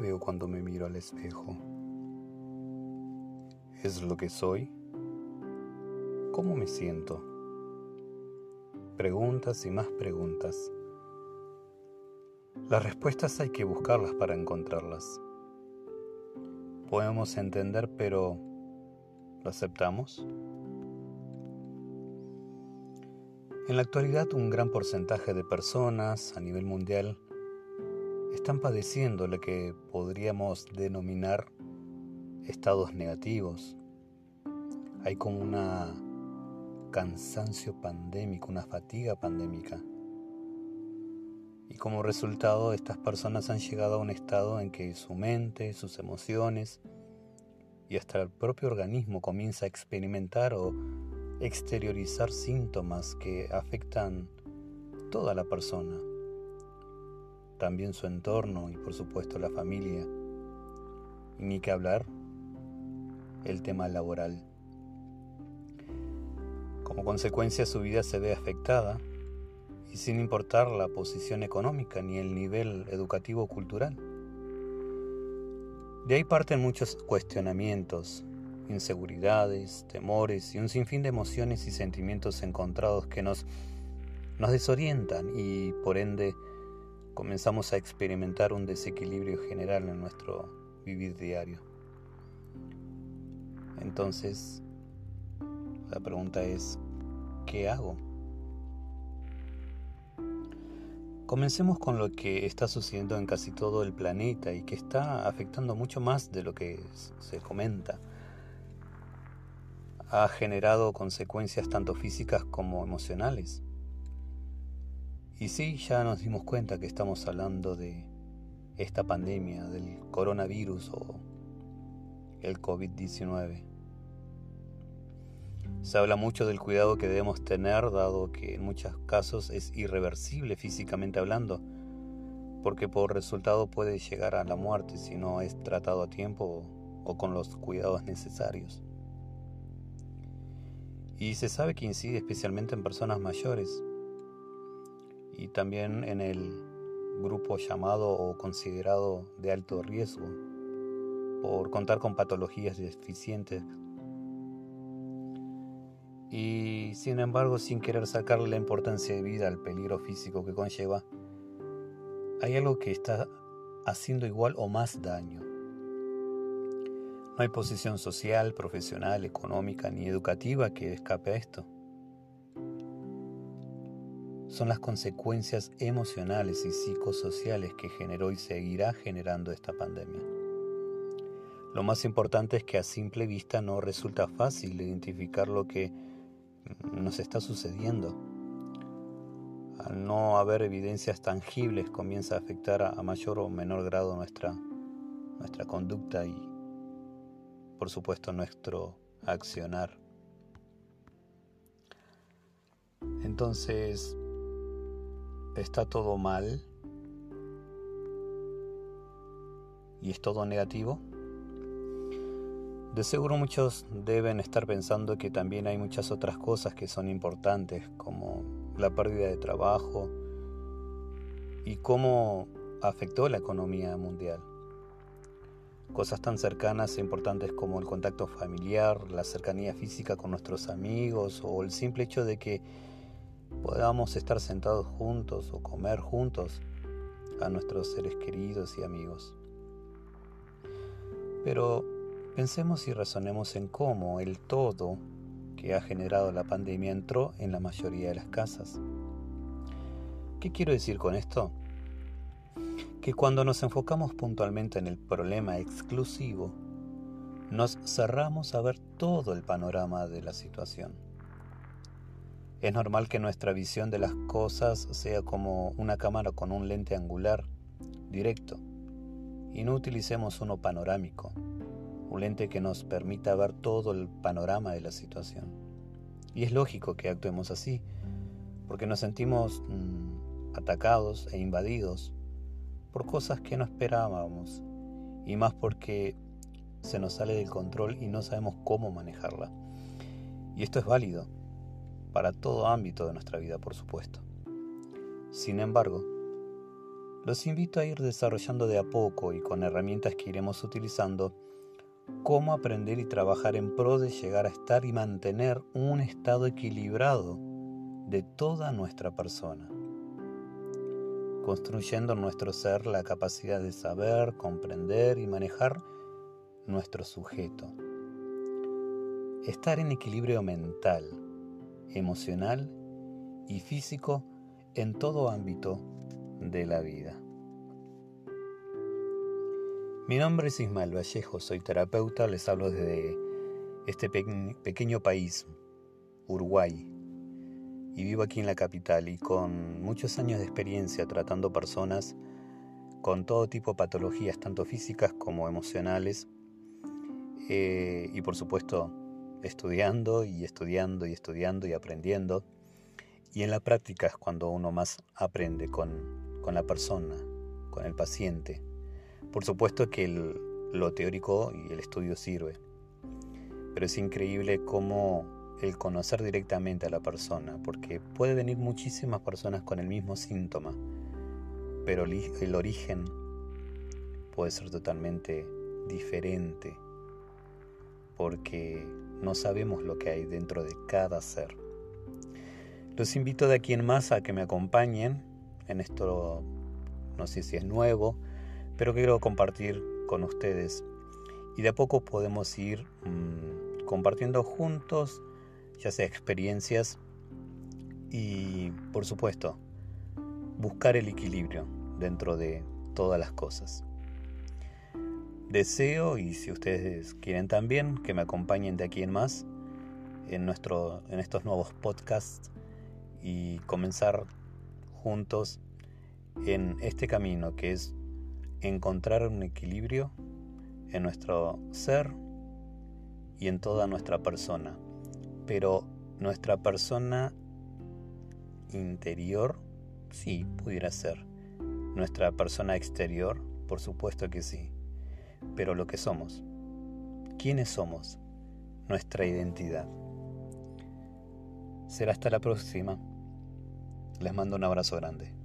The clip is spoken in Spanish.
veo cuando me miro al espejo? ¿Es lo que soy? ¿Cómo me siento? Preguntas y más preguntas. Las respuestas hay que buscarlas para encontrarlas. Podemos entender, pero ¿lo aceptamos? En la actualidad un gran porcentaje de personas a nivel mundial están padeciendo lo que podríamos denominar estados negativos. Hay como una cansancio pandémico, una fatiga pandémica. Y como resultado estas personas han llegado a un estado en que su mente, sus emociones y hasta el propio organismo comienza a experimentar o exteriorizar síntomas que afectan toda la persona, también su entorno y por supuesto la familia. Y ni que hablar el tema laboral. Como consecuencia su vida se ve afectada y sin importar la posición económica ni el nivel educativo o cultural. De ahí parten muchos cuestionamientos inseguridades, temores y un sinfín de emociones y sentimientos encontrados que nos, nos desorientan y por ende comenzamos a experimentar un desequilibrio general en nuestro vivir diario. Entonces, la pregunta es, ¿qué hago? Comencemos con lo que está sucediendo en casi todo el planeta y que está afectando mucho más de lo que se comenta ha generado consecuencias tanto físicas como emocionales. Y sí, ya nos dimos cuenta que estamos hablando de esta pandemia, del coronavirus o el COVID-19. Se habla mucho del cuidado que debemos tener, dado que en muchos casos es irreversible físicamente hablando, porque por resultado puede llegar a la muerte si no es tratado a tiempo o con los cuidados necesarios y se sabe que incide especialmente en personas mayores y también en el grupo llamado o considerado de alto riesgo por contar con patologías deficientes y sin embargo sin querer sacarle la importancia de vida al peligro físico que conlleva, hay algo que está haciendo igual o más daño. No hay posición social, profesional, económica ni educativa que escape a esto. Son las consecuencias emocionales y psicosociales que generó y seguirá generando esta pandemia. Lo más importante es que a simple vista no resulta fácil identificar lo que nos está sucediendo. Al no haber evidencias tangibles comienza a afectar a mayor o menor grado nuestra, nuestra conducta y por supuesto nuestro accionar. Entonces, ¿está todo mal? ¿Y es todo negativo? De seguro muchos deben estar pensando que también hay muchas otras cosas que son importantes, como la pérdida de trabajo y cómo afectó la economía mundial. Cosas tan cercanas e importantes como el contacto familiar, la cercanía física con nuestros amigos o el simple hecho de que podamos estar sentados juntos o comer juntos a nuestros seres queridos y amigos. Pero pensemos y razonemos en cómo el todo que ha generado la pandemia entró en la mayoría de las casas. ¿Qué quiero decir con esto? que cuando nos enfocamos puntualmente en el problema exclusivo, nos cerramos a ver todo el panorama de la situación. Es normal que nuestra visión de las cosas sea como una cámara con un lente angular directo y no utilicemos uno panorámico, un lente que nos permita ver todo el panorama de la situación. Y es lógico que actuemos así, porque nos sentimos mm, atacados e invadidos por cosas que no esperábamos y más porque se nos sale del control y no sabemos cómo manejarla. Y esto es válido para todo ámbito de nuestra vida, por supuesto. Sin embargo, los invito a ir desarrollando de a poco y con herramientas que iremos utilizando cómo aprender y trabajar en pro de llegar a estar y mantener un estado equilibrado de toda nuestra persona, construyendo en nuestro ser la capacidad de saber, comprender y manejar nuestro sujeto. Estar en equilibrio mental, emocional y físico en todo ámbito de la vida. Mi nombre es Ismael Vallejo, soy terapeuta, les hablo desde este pequeño país, Uruguay, y vivo aquí en la capital y con muchos años de experiencia tratando personas con todo tipo de patologías, tanto físicas como emocionales, eh, y por supuesto estudiando y estudiando y estudiando y aprendiendo. Y en la práctica es cuando uno más aprende con, con la persona, con el paciente. Por supuesto que lo teórico y el estudio sirve, pero es increíble cómo el conocer directamente a la persona, porque puede venir muchísimas personas con el mismo síntoma, pero el origen puede ser totalmente diferente, porque no sabemos lo que hay dentro de cada ser. Los invito de aquí en más a que me acompañen en esto, no sé si es nuevo, pero quiero compartir con ustedes. Y de a poco podemos ir mm, compartiendo juntos, ya sea experiencias y, por supuesto, buscar el equilibrio dentro de todas las cosas. Deseo, y si ustedes quieren también, que me acompañen de aquí en más en, nuestro, en estos nuevos podcasts y comenzar juntos en este camino que es encontrar un equilibrio en nuestro ser y en toda nuestra persona. Pero nuestra persona interior, sí, pudiera ser. Nuestra persona exterior, por supuesto que sí. Pero lo que somos. ¿Quiénes somos? Nuestra identidad. Será hasta la próxima. Les mando un abrazo grande.